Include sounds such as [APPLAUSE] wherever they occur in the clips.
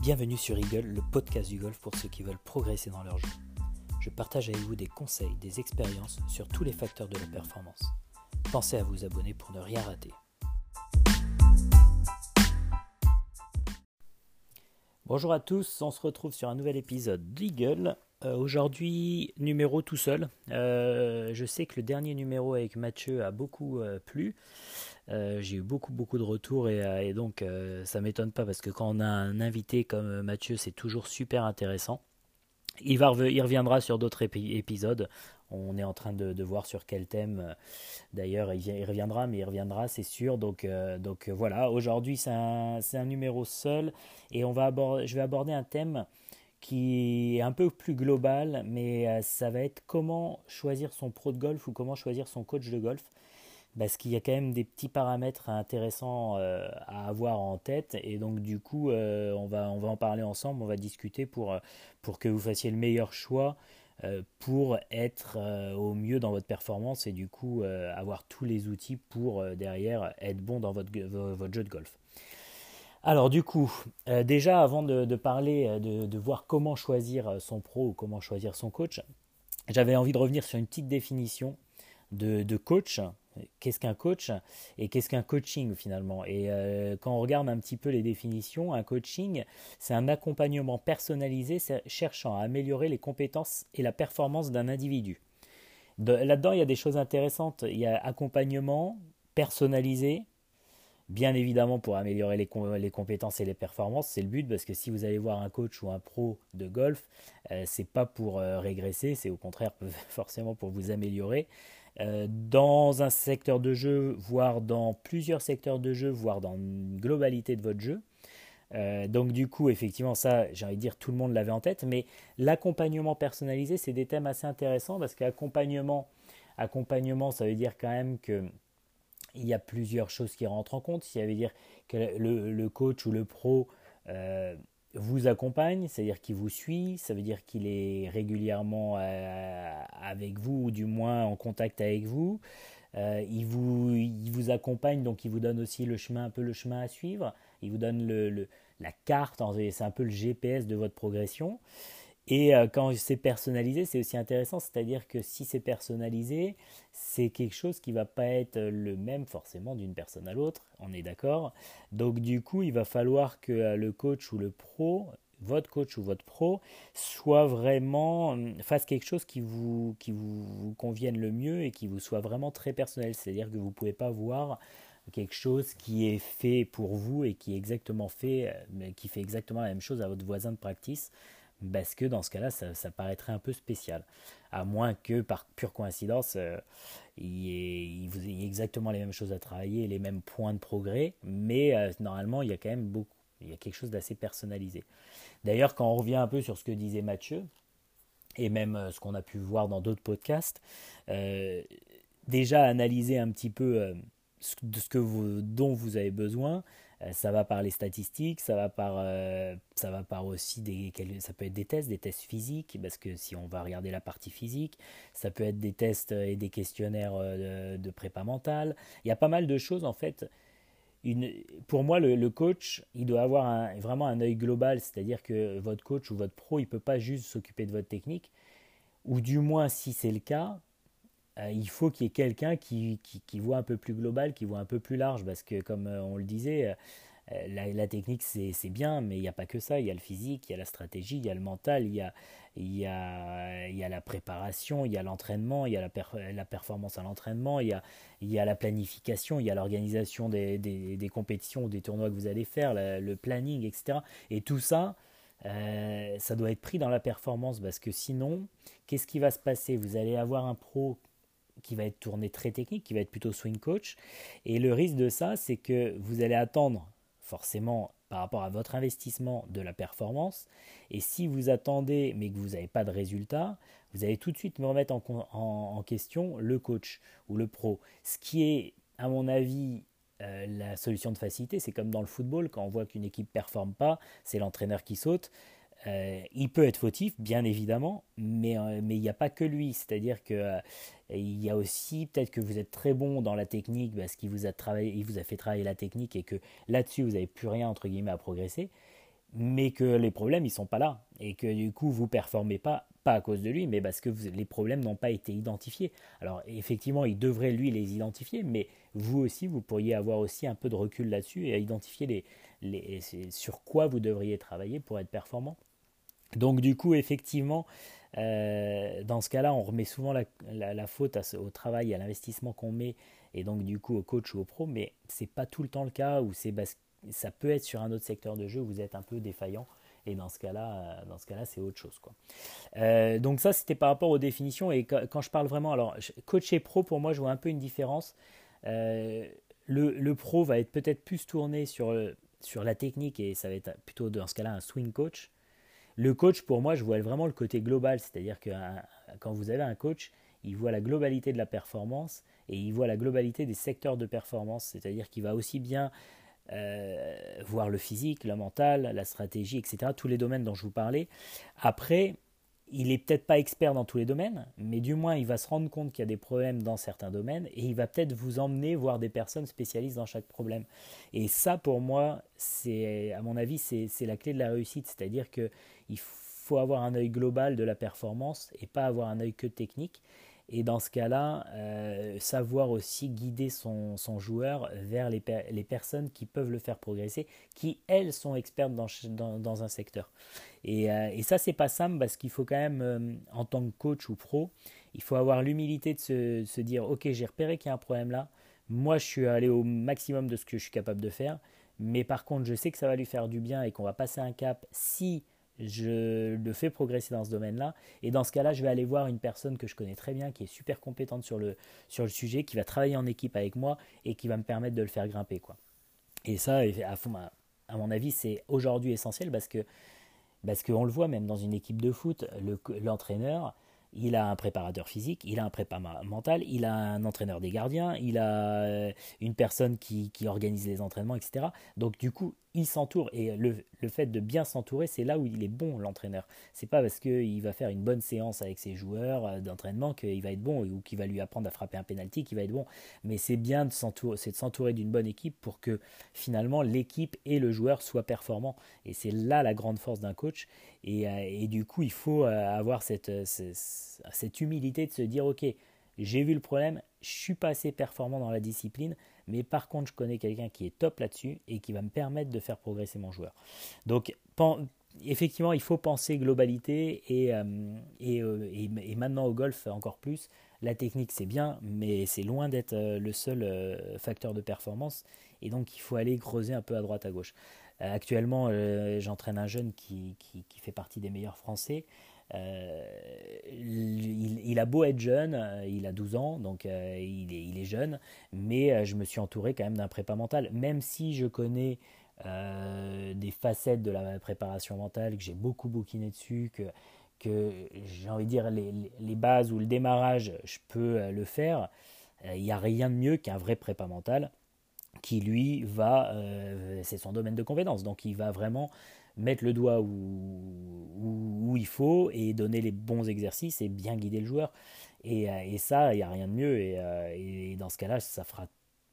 Bienvenue sur Eagle, le podcast du golf pour ceux qui veulent progresser dans leur jeu. Je partage avec vous des conseils, des expériences sur tous les facteurs de la performance. Pensez à vous abonner pour ne rien rater. Bonjour à tous, on se retrouve sur un nouvel épisode d'Eagle. Euh, aujourd'hui, numéro tout seul. Euh, je sais que le dernier numéro avec Mathieu a beaucoup euh, plu. Euh, j'ai eu beaucoup beaucoup de retours et, euh, donc euh, ça m'étonne pas parce que quand on a un invité comme Mathieu, c'est toujours super intéressant. Il, va, il reviendra sur d'autres épisodes. On est en train de, voir sur quel thème. D'ailleurs, il, reviendra, mais il reviendra, c'est sûr. Donc, donc voilà, aujourd'hui, c'est un, un, numéro seul. Et on va aborder, je vais aborder un thème qui est un peu plus global, mais ça va être comment choisir son pro de golf ou comment choisir son coach de golf parce qu'il y a quand même des petits paramètres intéressants euh, à avoir en tête. Et donc du coup euh, on, va, on va en parler ensemble, on va discuter pour, euh, pour que vous fassiez le meilleur choix pour être au mieux dans votre performance et du coup avoir tous les outils pour derrière être bon dans votre, votre jeu de golf. Alors du coup, déjà avant de, parler, de, voir comment choisir son pro ou comment choisir son coach, j'avais envie de revenir sur une petite définition de coach qu'est-ce qu'un coach et qu'est-ce qu'un coaching finalement? Et euh, quand on regarde un petit peu les définitions, un coaching, c'est un accompagnement personnalisé cherchant à améliorer les compétences et la performance d'un individu. Là-dedans, il y a des choses intéressantes. Il y a accompagnement personnalisé, bien évidemment pour améliorer les, compétences et les performances, c'est le but parce que si vous allez voir un coach ou un pro de golf, euh, c'est pas pour euh, régresser, c'est au contraire [LAUGHS] forcément pour vous améliorer. Euh, dans un secteur de jeu, voire dans plusieurs secteurs de jeu, voire dans une globalité de votre jeu. Euh, donc du coup, effectivement, ça, j'ai envie de dire, tout le monde l'avait en tête, mais l'accompagnement personnalisé, c'est des thèmes assez intéressants parce qu'accompagnement, accompagnement, ça veut dire quand même que il y a plusieurs choses qui rentrent en compte. Ça veut dire que le, coach ou le pro euh, vous accompagne, c'est-à-dire qu'il vous suit, ça veut dire qu'il est régulièrement euh, avec vous, ou du moins en contact avec vous. Euh, il, vous, il vous accompagne, donc il vous donne aussi le chemin, un peu le chemin à suivre. Il vous donne le, la carte, c'est un peu le GPS de votre progression. Et euh, quand c'est personnalisé, c'est aussi intéressant, c'est-à-dire que si c'est personnalisé, c'est quelque chose qui va pas être le même forcément d'une personne à l'autre, on est d'accord? Donc du coup, il va falloir que euh, le coach ou le pro, votre coach ou votre pro, soit vraiment hum, fasse quelque chose qui vous qui vous, convienne le mieux et qui vous soit vraiment très personnel, c'est-à-dire que vous pouvez pas voir quelque chose qui est fait pour vous et qui exactement fait, euh, qui fait exactement la même chose à votre voisin de practice parce que dans ce cas-là, ça, paraîtrait un peu spécial. À moins que par pure coïncidence, euh, il, y ait, vous exactement les mêmes choses à travailler, les mêmes points de progrès, mais euh, normalement, il y a quand même beaucoup, il y a quelque chose d'assez personnalisé. D'ailleurs, quand on revient un peu sur ce que disait Mathieu, et même euh, ce qu'on a pu voir dans d'autres podcasts, déjà analyser un petit peu de ce que vous, dont vous avez besoin, ça va par les statistiques, ça va par, euh, ça va par aussi des, ça peut être des tests, des tests physiques, parce que si on va regarder la partie physique, ça peut être des tests et des questionnaires euh, de, prépa mentale. Il y a pas mal de choses en fait. Une, pour moi, le, coach, il doit avoir vraiment un œil global, c'est-à-dire que votre coach ou votre pro, il peut pas juste s'occuper de votre technique, ou du moins si c'est le cas, il faut qu'il y ait quelqu'un qui, qui, voit un peu plus global, qui voit un peu plus large, parce que comme on le disait, la, technique c'est bien, mais il n'y a pas que ça, il y a le physique, il y a la stratégie, il y a le mental, il y a, il y a, il y a la préparation, il y a l'entraînement, il y a la, la performance à l'entraînement, il, y a, il y a la planification, il y a l'organisation des, des, des, compétitions des tournois que vous allez faire, le planning, etc. Et tout ça, ça doit être pris dans la performance parce que sinon, qu'est-ce qui va se passer Vous allez avoir un pro qui va être tourné très technique, qui va être plutôt swing coach. Et le risque de ça, c'est que vous allez attendre forcément par rapport à votre investissement de la performance. Et si vous attendez mais que vous n'avez pas de résultat, vous allez tout de suite me remettre en, question le coach ou le pro. Ce qui est, à mon avis, euh, la solution de facilité, c'est comme dans le football, quand on voit qu'une équipe ne performe pas, c'est l'entraîneur qui saute. Euh, il peut être fautif, bien évidemment, mais euh, mais il n'y a pas que lui. C'est-à-dire que euh, il y a aussi peut-être que vous êtes très bon dans la technique parce qu'il vous a vous a fait travailler la technique et que là-dessus vous n'avez plus rien entre guillemets à progresser. mais que les problèmes ils sont pas là et que du coup vous performez pas pas à cause de lui mais parce que les problèmes n'ont pas été identifiés alors effectivement il devrait lui les identifier mais vous aussi vous pourriez avoir aussi un peu de recul là-dessus et identifier les, les sur quoi vous devriez travailler pour être performant donc du coup effectivement euh, dans ce cas-là on remet souvent la, faute au travail à l'investissement qu'on met et donc du coup au coach ou au pro mais c'est pas tout le temps le cas ou c'est ça peut être sur un autre secteur de jeu où vous êtes un peu défaillant. Et dans ce cas-là, euh, dans ce cas-là, c'est autre chose. Euh, donc ça, c'était par rapport aux définitions. Et quand je parle vraiment, alors coach et pro, pour moi, je vois un peu une différence. Le, le, pro va être peut-être plus tourné sur, sur la technique et ça va être plutôt dans ce cas-là un swing coach. Le coach, pour moi, je vois vraiment le côté global, c'est-à-dire que quand vous avez un coach, il voit la globalité de la performance et il voit la globalité des secteurs de performance, c'est-à-dire qu'il va aussi bien euh, voir le physique, le mental, la stratégie, etc. Tous les domaines dont je vous parlais. Après, il n'est peut-être pas expert dans tous les domaines, mais du moins il va se rendre compte qu'il y a des problèmes dans certains domaines et il va peut-être vous emmener voir des personnes spécialistes dans chaque problème. Et ça, pour moi, c'est, à mon avis, c'est, la clé de la réussite. C'est-à-dire qu'il faut avoir un œil global de la performance et pas avoir un œil que technique. Et dans ce cas-là, euh, savoir aussi guider son, joueur vers les, les, personnes qui peuvent le faire progresser, qui elles sont expertes dans, dans, un secteur. Et, euh, et ça, c'est pas simple parce qu'il faut quand même, euh, en tant que coach ou pro, il faut avoir l'humilité de se, se, dire Ok, j'ai repéré qu'il y a un problème là. Moi, je suis allé au maximum de ce que je suis capable de faire. Mais par contre, je sais que ça va lui faire du bien et qu'on va passer un cap si je le fais progresser dans ce domaine-là. Et dans ce cas-là, je vais aller voir une personne que je connais très bien, qui est super compétente sur le, sur le sujet, qui va travailler en équipe avec moi et qui va me permettre de le faire grimper. Quoi. Et ça, à, fond, à mon avis, c'est aujourd'hui essentiel parce que parce qu'on le voit même dans une équipe de foot, l'entraîneur, il a un préparateur physique, il a un préparateur mental, il a un entraîneur des gardiens, il a euh, une personne qui, qui organise les entraînements, etc. Donc du coup, il s'entoure et le, le, fait de bien s'entourer, c'est là où il est bon l'entraîneur. C'est pas parce qu'il va faire une bonne séance avec ses joueurs euh, d'entraînement qu'il va être bon ou qu'il va lui apprendre à frapper un penalty qu'il va être bon. Mais c'est bien de s'entourer, d'une bonne équipe pour que finalement l'équipe et le joueur soient performants. Et c'est là la grande force d'un coach. Et, euh, et, du coup, il faut euh, avoir cette, cette humilité de se dire ok, j'ai vu le problème, je suis pas assez performant dans la discipline, mais par contre, je connais quelqu'un qui est top là-dessus et qui va me permettre de faire progresser mon joueur. Donc, effectivement, il faut penser globalité et, euh, euh, et, et, maintenant au golf encore plus. La technique, c'est bien, mais c'est loin d'être euh, le seul facteur de performance. Et donc, il faut aller creuser un peu à droite, à gauche. actuellement, j'entraîne un jeune qui, qui, qui, fait partie des meilleurs Français. Euh, il, a beau être jeune, euh, il a 12 ans, donc euh, il, est, jeune, mais je me suis entouré quand même d'un prépa mental, même si je connais des facettes de la préparation mentale, que j'ai beaucoup bouquiné dessus, que, que j'ai envie de dire les, les, bases ou le démarrage, je peux le faire. Il n'y a rien de mieux qu'un vrai prépa mental qui lui va, c'est son domaine de compétence, donc il va vraiment mettre le doigt où, il faut et donner les bons exercices et bien guider le joueur. Et, euh, ça, il n'y a rien de mieux. Euh, et, dans ce cas-là, ça fera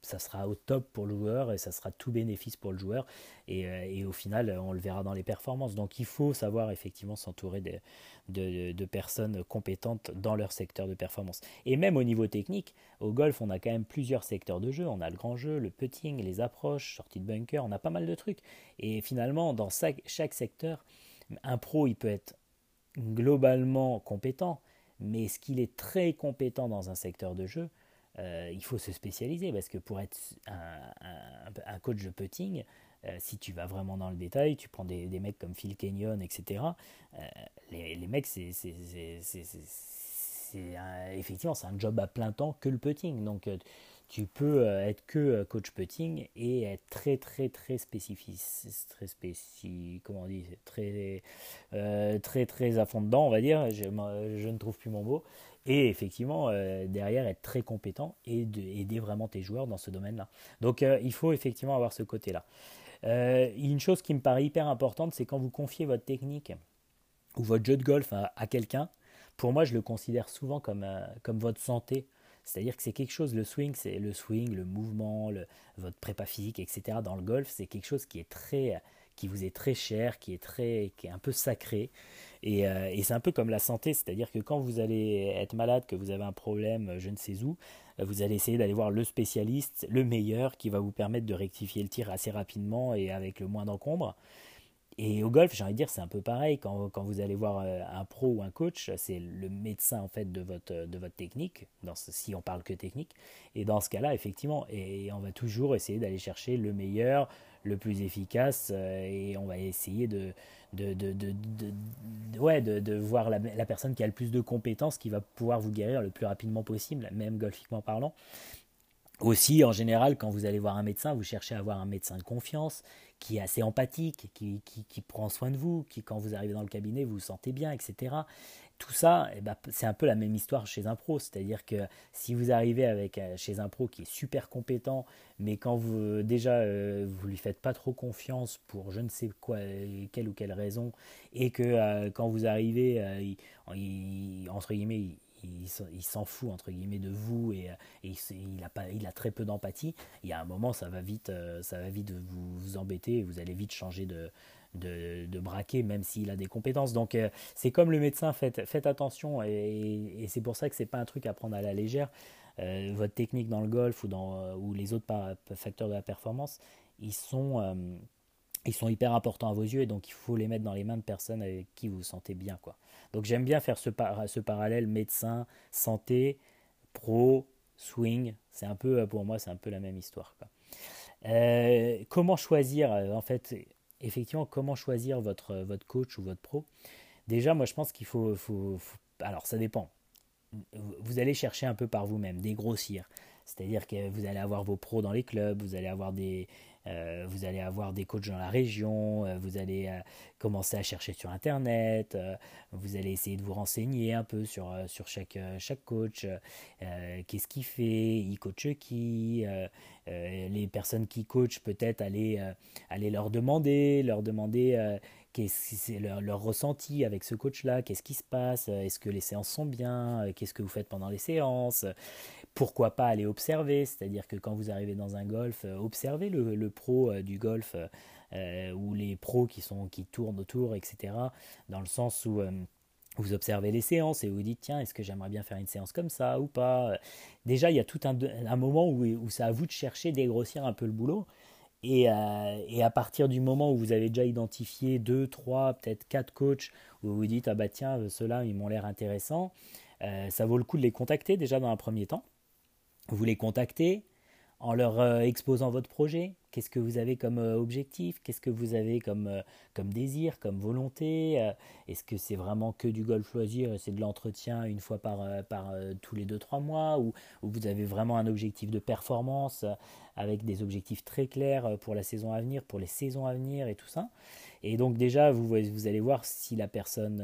ça sera au top pour le joueur et ça sera tout bénéfice pour le joueur. Et, euh, au final, on le verra dans les performances. Donc il faut savoir effectivement s'entourer de, de, personnes compétentes dans leur secteur de performance. Et même au niveau technique, au golf, on a quand même plusieurs secteurs de jeu. On a le grand jeu, le putting, les approches, sortie de bunker, on a pas mal de trucs. Et finalement, dans chaque, secteur, un pro, il peut être globalement compétent, mais est-ce qu'il est très compétent dans un secteur de jeu? Euh, il faut se spécialiser parce que pour être un, coach de putting, euh, si tu vas vraiment dans le détail, tu prends des, mecs comme Phil Kenyon, etc. Euh, les, mecs, c'est effectivement c'est un job à plein temps que le putting. Donc tu peux être que coach putting et être très très très spécifique, très spécifique, comment on dit, très très très à fond dedans, on va dire. Je ne trouve plus mon mot et effectivement euh, derrière être très compétent et aider vraiment tes joueurs dans ce domaine-là. Donc euh, il faut effectivement avoir ce côté-là. Euh, une chose qui me paraît hyper importante, c'est quand vous confiez votre technique ou votre jeu de golf à, quelqu'un, pour moi je le considère souvent comme, comme votre santé. C'est-à-dire que c'est quelque chose, le swing, c'est le swing, le mouvement, votre prépa physique, etc. Dans le golf, c'est quelque chose qui est très, qui vous est très cher, qui est, très, qui est un peu sacré. Et, et c'est un peu comme la santé, c'est-à-dire que quand vous allez être malade, que vous avez un problème, je ne sais où, vous allez essayer d'aller voir le spécialiste, le meilleur, qui va vous permettre de rectifier le tir assez rapidement et avec le moins d'encombre. Et au golf, j'ai envie de dire, c'est un peu pareil. Quand, quand, vous allez voir euh, un pro ou un coach, c'est le médecin en fait de votre, de votre technique, si on parle que technique. Et dans ce cas-là, effectivement, et on va toujours essayer d'aller chercher le meilleur, le plus efficace, euh, et on va essayer de, de, de, de, ouais, de, voir la, la, personne qui a le plus de compétences, qui va pouvoir vous guérir le plus rapidement possible, même golfiquement parlant. Aussi, en général, quand vous allez voir un médecin, vous cherchez à avoir un médecin de confiance, qui est assez empathique, qui, qui, prend soin de vous, qui, quand vous arrivez dans le cabinet, vous vous sentez bien, etc. Tout ça, eh ben, c'est un peu la même histoire chez un pro. C'est-à-dire que si vous arrivez avec, euh, chez un pro qui est super compétent, mais quand vous, déjà, euh, vous lui faites pas trop confiance pour je ne sais quoi, quelle ou quelle raison, et que euh, quand vous arrivez, entre guillemets, il, s'en fout entre guillemets de vous et, il, a pas, il a très peu d'empathie. Il y a un moment, ça va vite, euh, ça va vite vous, embêter et vous allez vite changer de, de, braquet, même s'il a des compétences. Donc euh, c'est comme le médecin, faites, attention et, c'est pour ça que c'est pas un truc à prendre à la légère. Euh, votre technique dans le golf ou les autres facteurs de la performance, ils sont ils sont hyper importants à vos yeux et donc il faut les mettre dans les mains de personnes avec qui vous vous sentez bien quoi. Donc j'aime bien faire ce, ce parallèle médecin, santé, pro, swing. C'est un peu, pour moi, c'est un peu la même histoire. Euh, comment choisir, euh, en fait, effectivement, comment choisir votre, votre coach ou votre pro? Déjà, moi, je pense qu'il faut, faut, Alors, ça dépend. Vous allez chercher un peu par vous-même, dégrossir. C'est-à-dire que vous allez avoir vos pros dans les clubs, vous allez avoir des, euh, vous allez avoir des coachs dans la région, euh, vous allez euh, commencer à chercher sur Internet, vous allez essayer de vous renseigner un peu sur, sur chaque, chaque coach, qu'est-ce qu'il fait, il coach qui, les personnes qui coachent peut-être aller, aller leur demander, leur demander qu'est-ce leur, leur ressenti avec ce coach-là, qu'est-ce qui se passe, est-ce que les séances sont bien, qu'est-ce que vous faites pendant les séances, pourquoi pas aller observer, c'est-à-dire que quand vous arrivez dans un golf, euh, observez le, pro euh, du golf euh, ou les pros qui, sont, qui tournent autour, etc. Dans le sens où vous observez les séances et vous dites tiens est-ce que j'aimerais bien faire une séance comme ça ou pas déjà il y a tout un, moment où, c'est à vous de chercher dégrossir un peu le boulot et, à partir du moment où vous avez déjà identifié deux trois peut-être quatre coachs où vous vous dites ah bah tiens ceux-là ils m'ont l'air intéressants ça vaut le coup de les contacter déjà dans un premier temps vous les contactez en leur euh, exposant votre projet, qu'est-ce que vous avez comme euh, objectif, qu'est-ce que vous avez comme, euh, comme désir, comme volonté, est-ce que c'est vraiment que du golf loisir c'est de l'entretien une fois par, par tous les 2-3 mois, ou, vous avez vraiment un objectif de performance avec des objectifs très clairs pour la saison à venir, pour les saisons à venir et tout ça? Et donc déjà, vous, vous allez voir si la personne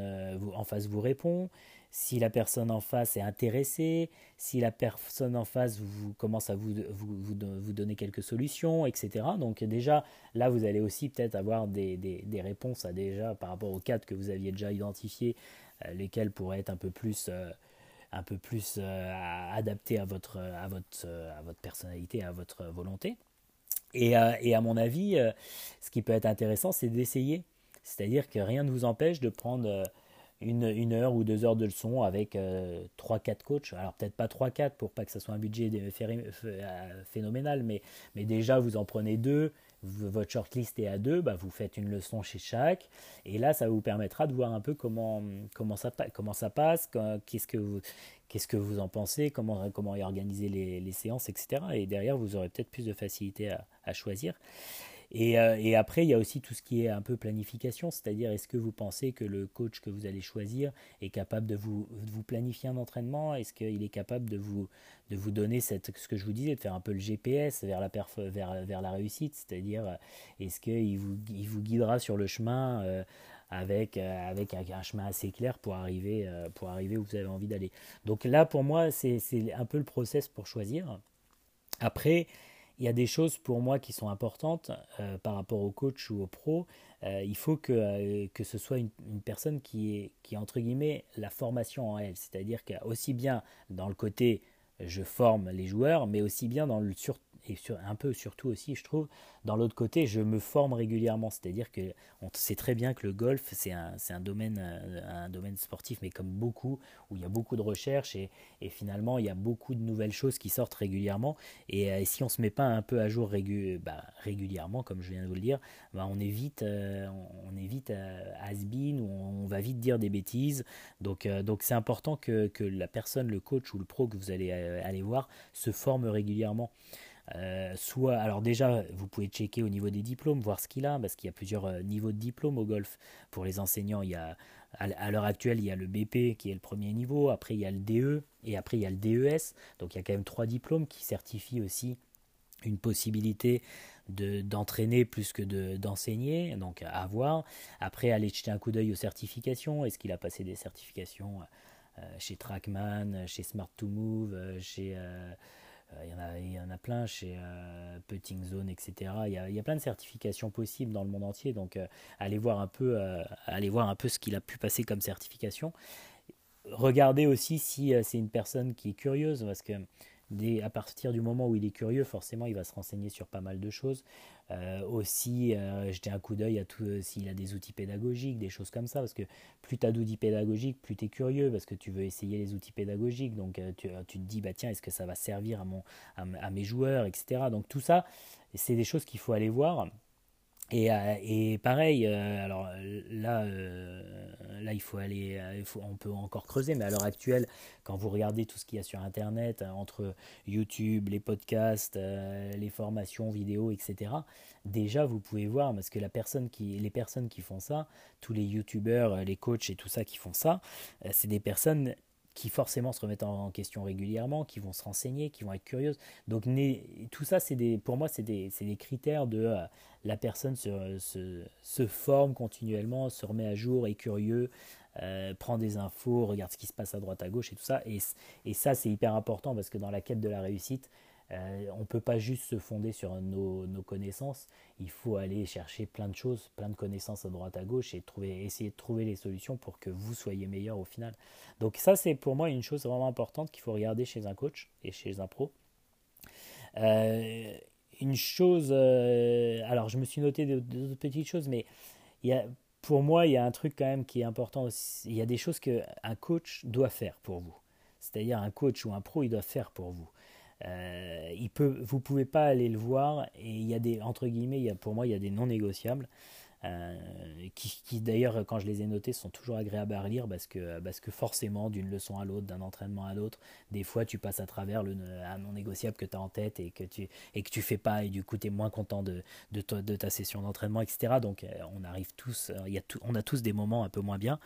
en face vous répond, si la personne en face est intéressée, si la personne en face vous, commence à vous, vous, vous, donner quelques solutions, etc. Donc déjà, là, vous allez aussi peut-être avoir des, des, des, réponses à déjà par rapport aux quatre que vous aviez déjà identifiés, euh, lesquels pourraient être un peu plus, euh, un peu plus euh, adaptés à votre, à, votre, à votre personnalité, à votre volonté. Et, et à mon avis, ce qui peut être intéressant, c'est d'essayer. C'est-à-dire que rien ne vous empêche de prendre une, heure ou deux heures de leçon avec euh, trois 3-4 coachs. Alors peut-être pas 3-4 pour pas que ça soit un budget euh, phénoménal, mais, mais déjà vous en prenez deux, votre shortlist est à deux, bah vous faites une leçon chez chaque, et là ça vous permettra de voir un peu comment, comment, ça, comment ça passe, qu'est-ce que vous... Qu'est-ce que vous en pensez Comment, comment organiser les, les séances, etc. Et derrière, vous aurez peut-être plus de facilité à choisir. Euh, et, après, il y a aussi tout ce qui est un peu planification, c'est-à-dire est-ce que vous pensez que le coach que vous allez choisir est capable de vous, planifier un entraînement? Est-ce qu'il est capable de vous, de vous donner ce que je vous disais, de faire un peu le GPS vers la, vers, vers la réussite C'est-à-dire, euh, est-ce qu'il vous, il vous guidera sur le chemin euh, avec, avec un, chemin assez clair pour arriver, pour arriver où vous avez envie d'aller? Donc là, pour moi, c'est un peu le process pour choisir. Après, il y a des choses pour moi qui sont importantes euh, par rapport au coach ou au pro. Euh, il faut que, euh, que ce soit une, personne qui est, qui entre guillemets la formation en elle. C'est-à-dire qu'aussi bien dans le côté je forme les joueurs, mais aussi bien dans le sur, et un peu surtout aussi, je trouve, dans l'autre côté, je me forme régulièrement. C'est-à-dire que on sait très bien que le golf, c'est un, un, domaine, un domaine sportif, mais comme beaucoup, où il y a beaucoup de recherches et, finalement, il y a beaucoup de nouvelles choses qui sortent régulièrement. Et, si on ne se met pas un peu à jour bah, régulièrement, comme je viens de vous le dire, bah, on est vite, on est vite has-been, ou on, va vite dire des bêtises. Donc, donc c'est important que, que la personne, le coach ou le pro que vous allez aller voir, se forme régulièrement. Euh, soit, alors déjà, vous pouvez checker au niveau des diplômes, voir ce qu'il a, parce qu'il y a plusieurs euh, niveaux de diplômes au golf. Pour les enseignants, il y a, à l'heure actuelle, il y a le BP qui est le premier niveau, après il y a le DE, et après il y a le DES. Donc il y a quand même trois diplômes qui certifient aussi une possibilité d'entraîner plus que d'enseigner, donc à voir. Après, aller jeter un coup d'œil aux certifications. Est-ce qu'il a passé des certifications euh, chez Trackman, chez Smart2Move, chez euh, il y, en a, il y en a plein chez euh, Putting Zone, etc. Il y, a, il y, a, plein de certifications possibles dans le monde entier. Donc, euh, allez, voir un peu, voir un peu ce qu'il a pu passer comme certification. Regardez aussi si c'est une personne qui est curieuse, parce que à partir du moment où il est curieux, forcément, il va se renseigner sur pas mal de choses. Euh, aussi, euh, jeter un coup d'œil à tout euh, s'il a des outils pédagogiques, des choses comme ça, parce que plus tu as d'outils pédagogiques, plus tu es curieux, parce que tu veux essayer les outils pédagogiques. Donc, tu, te dis, bah tiens, est-ce que ça va servir à, mon, à mes joueurs, etc. Donc, tout ça, c'est des choses qu'il faut aller voir. Et, euh, et, pareil, euh, alors là, euh, là il faut aller, on peut encore creuser, mais à l'heure actuelle, quand vous regardez tout ce qu'il y a sur Internet, entre YouTube, les podcasts, les formations vidéo, etc., déjà vous pouvez voir, parce que la personne qui, les personnes qui font ça, tous les YouTubeurs, les coachs et tout ça qui font ça, c'est des personnes qui forcément se remettent en question régulièrement, qui vont se renseigner, qui vont être curieuses. Donc tout ça, c'est des, pour moi, c'est des, des, critères de euh, la personne se, forme continuellement, se remet à jour, est curieux, euh, prend des infos, regarde ce qui se passe à droite, à gauche et tout ça. Et, et ça, c'est hyper important parce que dans la quête de la réussite, euh, on ne peut pas juste se fonder sur nos, connaissances, il faut aller chercher plein de choses, plein de connaissances à droite à gauche et essayer de trouver les solutions pour que vous soyez meilleur au final. Donc ça c'est pour moi une chose vraiment importante qu'il faut regarder chez un coach et chez un pro. Euh, une chose, euh, alors je me suis noté d'autres petites choses, mais y a, pour moi il y a un truc quand même qui est important aussi. Il y a des choses qu'un coach doit faire pour vous. C'est-à-dire un coach ou un pro il doit faire pour vous. Euh, il peut, vous pouvez pas aller le voir et il y a des entre guillemets, il y a, pour moi, il y a des non négociables. Euh, qui, d'ailleurs, quand je les ai notés, sont toujours agréables à relire parce que, parce que forcément, d'une leçon à l'autre, d'un entraînement à l'autre, des fois tu passes à travers le, un non négociable que tu as en tête et que tu et que tu fais pas, et du coup tu es moins content de, de, ta session d'entraînement, etc. Donc euh, on arrive tous, il y a on a tous des moments un peu moins bien.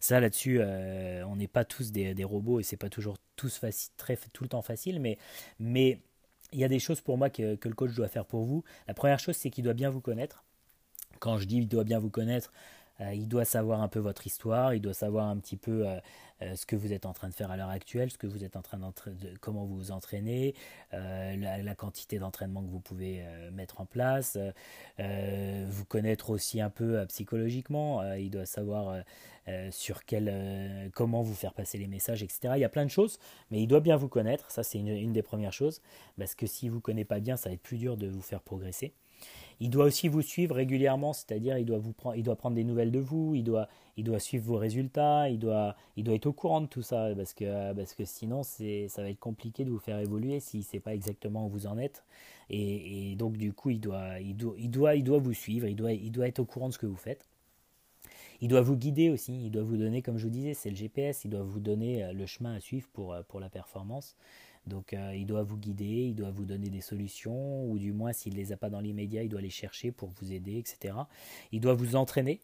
Ça là-dessus, on n'est pas tous des, robots et c'est pas toujours tout le temps facile, mais, mais il y a des choses pour moi que, que le coach doit faire pour vous. La première chose, c'est qu'il doit bien vous connaître. Quand je dis il doit bien vous connaître, euh, il doit savoir un peu votre histoire, il doit savoir un petit peu euh, euh, ce que vous êtes en train de faire à l'heure actuelle, ce que vous êtes en train de, comment vous vous entraînez, la, quantité d'entraînement que vous pouvez mettre en place, vous connaître aussi un peu psychologiquement, il doit savoir sur quel, comment vous faire passer les messages, etc. Il y a plein de choses, mais il doit bien vous connaître, ça c'est une, une, des premières choses, parce que si vous ne connaissez pas bien, ça va être plus dur de vous faire progresser. Il doit aussi vous suivre régulièrement, c'est-à-dire il doit vous prendre, il doit prendre des nouvelles de vous, il doit, il doit suivre vos résultats, il doit, il doit être au courant de tout ça parce que, parce que sinon c'est, ça va être compliqué de vous faire évoluer s'il ne sait pas exactement où vous en êtes. Et, donc du coup il doit, il doit, il doit, il doit vous suivre, il doit, il doit être au courant de ce que vous faites. Il doit vous guider aussi, il doit vous donner, comme je vous disais, c'est le GPS, il doit vous donner euh, le chemin à suivre pour, euh, pour la performance. Donc euh, il doit vous guider, il doit vous donner des solutions, ou du moins s'il ne les a pas dans l'immédiat, il doit les chercher pour vous aider, etc. Il doit vous entraîner,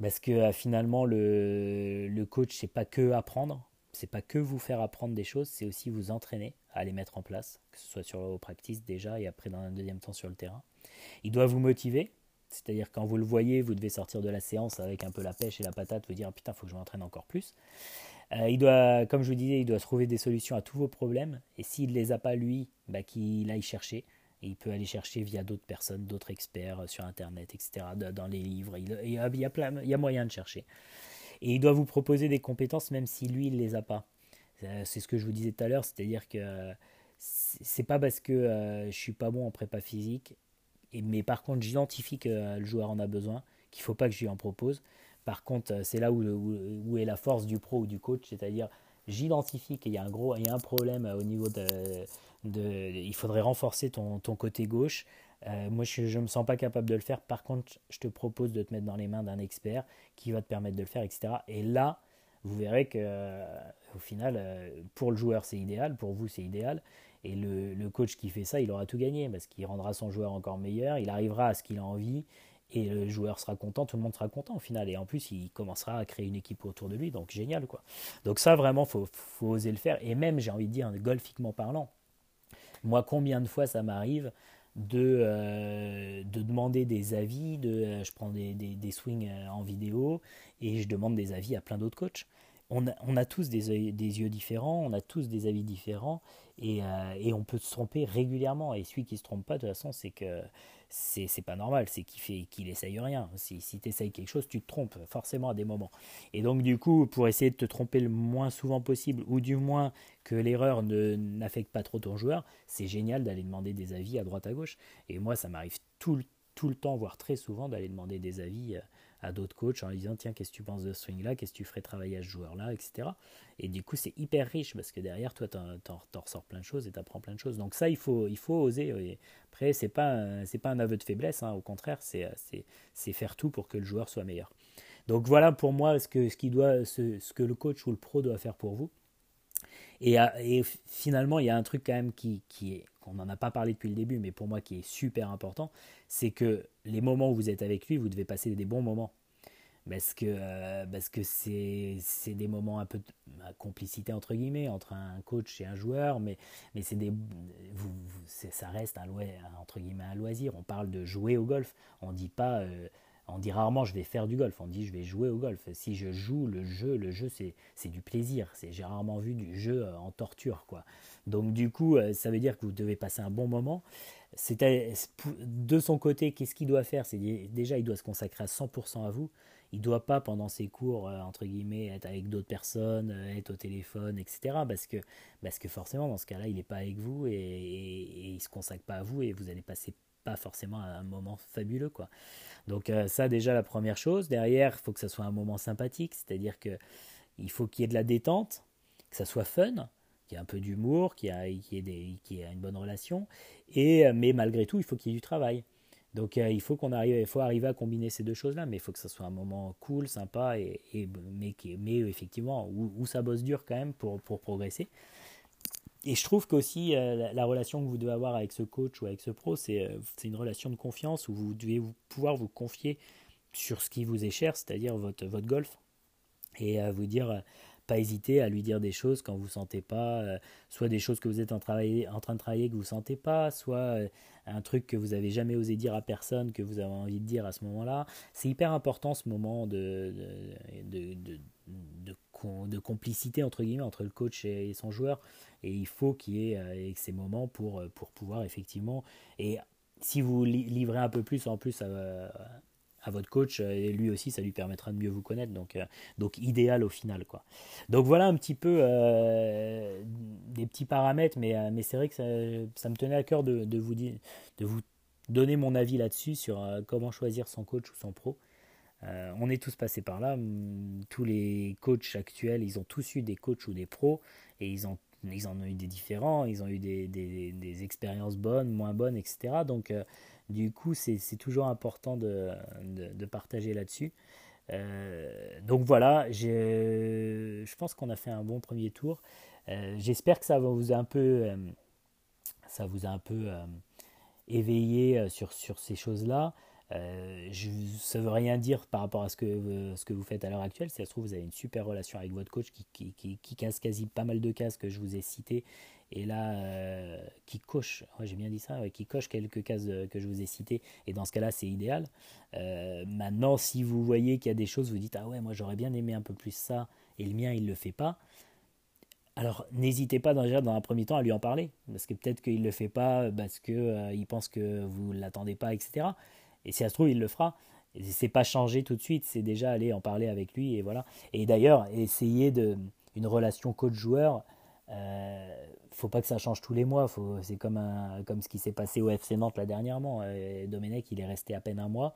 parce que euh, finalement le, le coach, c'est pas que apprendre, c'est pas que vous faire apprendre des choses, c'est aussi vous entraîner à les mettre en place, que ce soit sur vos practice déjà et après dans un deuxième temps sur le terrain. Il doit vous motiver, c'est-à-dire quand vous le voyez, vous devez sortir de la séance avec un peu la pêche et la patate, vous dire putain, faut que je m'entraîne encore plus. Euh, il doit, comme je vous disais, il doit trouver des solutions à tous vos problèmes. Et s'il ne les a pas lui, bah, qu'il aille chercher. Et il peut aller chercher via d'autres personnes, d'autres experts euh, sur Internet, etc., dans les livres. Il, y a, moyen de chercher. Et il doit vous proposer des compétences même si lui, il ne les a pas. Euh, c'est ce que je vous disais tout à l'heure, c'est-à-dire que c'est pas parce que je suis pas bon en prépa physique, mais par contre j'identifie que le joueur en a besoin, qu'il faut pas que je lui en propose. Par contre, c'est là où, est la force du pro ou du coach, c'est-à-dire j'identifie qu'il y a un gros, il y a un problème au niveau de, il faudrait renforcer ton, côté gauche. Euh, moi, je ne me sens pas capable de le faire. Par contre, je te propose de te mettre dans les mains d'un expert qui va te permettre de le faire, etc. Et là, vous verrez que, euh, au final, euh, pour le joueur, c'est idéal, pour vous, c'est idéal. Et le, le, coach qui fait ça, il aura tout gagné parce qu'il rendra son joueur encore meilleur, il arrivera à ce qu'il a envie et le joueur sera content, tout le monde sera content au final. Et en plus, il commencera à créer une équipe autour de lui, donc génial quoi. Donc ça, vraiment, faut, faut oser le faire. Et même, j'ai envie de dire, golfiquement parlant, moi, combien de fois ça m'arrive de, euh, de demander des avis, de, euh, je prends des, des, swings euh, en vidéo et je demande des avis à plein d'autres coachs. On a, tous des, yeux différents, on a tous des avis différents et, et, on peut se tromper régulièrement. Et celui qui se trompe pas, de toute façon, c'est que c'est pas normal, c'est qu'il fait essaye rien. Si, si tu essayes quelque chose, tu te trompes forcément à des moments. Et donc du coup, pour essayer de te tromper le moins souvent possible, ou du moins que l'erreur n'affecte pas trop ton joueur, c'est génial d'aller demander des avis à droite à gauche. Et moi, ça m'arrive tout, tout le temps, voire très souvent, d'aller demander des avis euh, à d'autres coachs en disant tiens qu'est-ce que tu penses de ce swing là qu'est-ce que tu ferais travailler à ce joueur là etc et du coup c'est hyper riche parce que derrière toi t'en, ressors plein de choses et t'apprends plein de choses. Donc ça il faut il faut oser après c'est pas c'est pas un aveu de faiblesse hein. au contraire c'est, c'est, faire tout pour que le joueur soit meilleur. Donc voilà pour moi ce que ce qui doit ce que le coach ou le pro doit faire pour vous et, et, finalement, il y a un truc quand même qui, qui est, qu'on n'en a pas parlé depuis le début, mais pour moi qui est super important, c'est que les moments où vous êtes avec lui, vous devez passer des bons moments. Parce que euh, parce que c'est, c'est des moments un peu de complicité entre guillemets entre un coach et un joueur, mais, mais c'est des, vous, ça reste un, entre guillemets un loisir. On parle de jouer au golf, on dit pas... Euh, on dit rarement je vais faire du golf, on dit je vais jouer au golf. Si je joue le jeu, le jeu c'est du plaisir. J'ai rarement vu du jeu euh, en torture. quoi. Donc du coup, euh, ça veut dire que vous devez passer un bon moment. De son côté, qu'est-ce qu'il doit faire? C'est Déjà, il doit se consacrer à 100% à vous. Il doit pas, pendant ses cours, euh, entre guillemets, être avec d'autres personnes, être au téléphone, etc. Parce que, parce que forcément, dans ce cas-là, il n'est pas avec vous et, et il ne se consacre pas à vous et vous allez passer pas forcément un moment fabuleux. quoi. Donc euh, ça déjà la première chose. Derrière, il faut que ça soit un moment sympathique, c'est-à-dire que il faut qu'il y ait de la détente, que ça soit fun, qu'il y ait un peu d'humour, qu'il y, ait une bonne relation. Et euh, mais malgré tout, il faut qu'il y ait du travail. Donc euh, il faut qu'on arrive, il faut arriver à combiner ces deux choses-là, mais il faut que ça soit un moment cool, sympa, et, mais, mais effectivement où, ça bosse dur quand même pour, pour progresser. Et je trouve qu'aussi euh, la, relation que vous devez avoir avec ce coach ou avec ce pro, c'est euh, une relation de confiance où vous devez vous, pouvoir vous confier sur ce qui vous est cher, c'est-à-dire votre, votre golf, et à vous dire, pas hésiter à lui dire des choses quand vous sentez pas, euh, soit des choses que vous êtes en, train de travailler que vous sentez pas, soit un truc que vous avez jamais osé dire à personne que vous avez envie de dire à ce moment-là. C'est hyper important ce moment de, de, de, de, complicité entre guillemets entre le coach et son joueur et il faut qu'il y ait euh, ces moments pour, euh, pour pouvoir effectivement et si vous livrez un peu plus en plus à, à votre coach euh, et lui aussi ça lui permettra de mieux vous connaître. Donc donc idéal au final quoi. Donc voilà un petit peu des petits paramètres mais mais c'est vrai que ça, me tenait à cœur de, vous dire de vous donner mon avis là-dessus sur comment choisir son coach ou son pro. On est tous passés par là. Tous les coachs actuels ils ont tous eu des coachs ou des pros et ils ont ils en ont eu des différents, ils ont eu des, des, expériences bonnes, moins bonnes, etc. Donc, euh, du coup, c'est toujours important de, de, partager là-dessus. Euh, donc voilà, je pense qu'on a fait un bon premier tour. Euh, j'espère que ça vous a un peu, ça vous a un peu éveillé sur, sur ces choses-là. Euh, ça ne veut rien dire par rapport à ce que, ce que vous faites à l'heure actuelle. Si ça se trouve, vous avez une super relation avec votre coach qui, qui, qui, casse quasi pas mal de cases que je vous ai cités. Et là, euh, qui coche, j'ai bien dit ça, qui coche quelques cases que je vous ai citées. Et dans ce cas-là, c'est idéal. Euh, maintenant, si vous voyez qu'il y a des choses, vous dites Ah ouais, moi j'aurais bien aimé un peu plus ça, et le mien, il le fait pas. Alors, n'hésitez pas dans un premier temps à lui en parler, parce que peut-être qu'il ne le fait pas parce qu'il il pense que vous ne l'attendez pas, etc. Et si ça se trouve, il le fera. C'est pas changer tout de suite, c'est déjà aller en parler avec lui et voilà. Et d'ailleurs, essayer de une relation coach-joueur, euh, faut pas que ça change tous les mois. C'est comme, un, comme ce qui s'est passé au FC Nantes là dernièrement. Domenech, il est resté à peine un mois.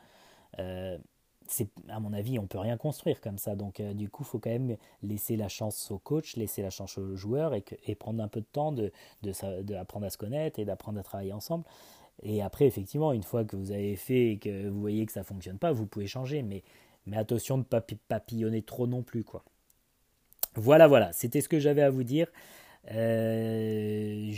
c'est à mon avis, on peut rien construire comme ça. Donc, du coup, faut quand même laisser la chance au coach, laisser la chance aux joueurs et, et prendre un peu de temps de, de, de à se connaître et d'apprendre à travailler ensemble. Et après, effectivement, une fois que vous avez fait et que vous voyez que ça fonctionne pas, vous pouvez changer. Mais, mais attention de ne pas papillonner trop non plus. quoi. Voilà, voilà, c'était ce que j'avais à vous dire. Euh,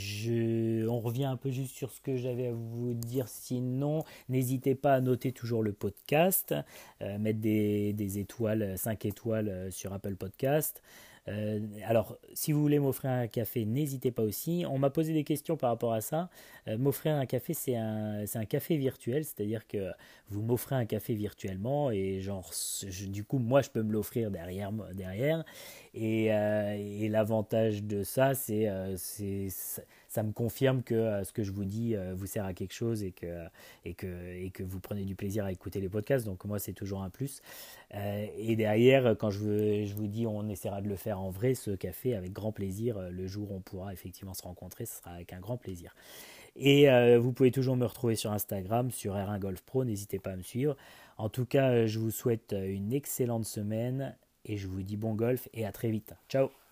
on revient un peu juste sur ce que j'avais à vous dire. Sinon, n'hésitez pas à noter toujours le podcast, euh, mettre des, étoiles, 5 étoiles euh, sur Apple Podcast. Euh, alors, si vous voulez m'offrir un café, n'hésitez pas aussi. On m'a posé des questions par rapport à ça. Euh, m'offrir un café, c'est un, un café virtuel, c'est-à-dire que vous m'offrez un café virtuellement et genre, du coup, moi, je peux me l'offrir derrière. derrière. Et, euh, et l'avantage de ça, c'est ça me confirme que euh, ce que je vous dis euh, vous sert à quelque chose et que, et, que, et que vous prenez du plaisir à écouter les podcasts. Donc moi, c'est toujours un plus. Euh, et derrière, quand je, je vous dis on essaiera de le faire en vrai, ce café, avec grand plaisir, le jour où on pourra effectivement se rencontrer, ce sera avec un grand plaisir. Et vous pouvez toujours me retrouver sur Instagram, sur R1 Golf Pro, n'hésitez pas à me suivre. En tout cas, je vous souhaite une excellente semaine et je vous dis bon golf et à très vite. Ciao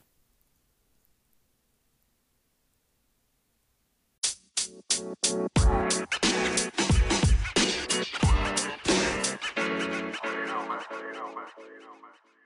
You know, man. You.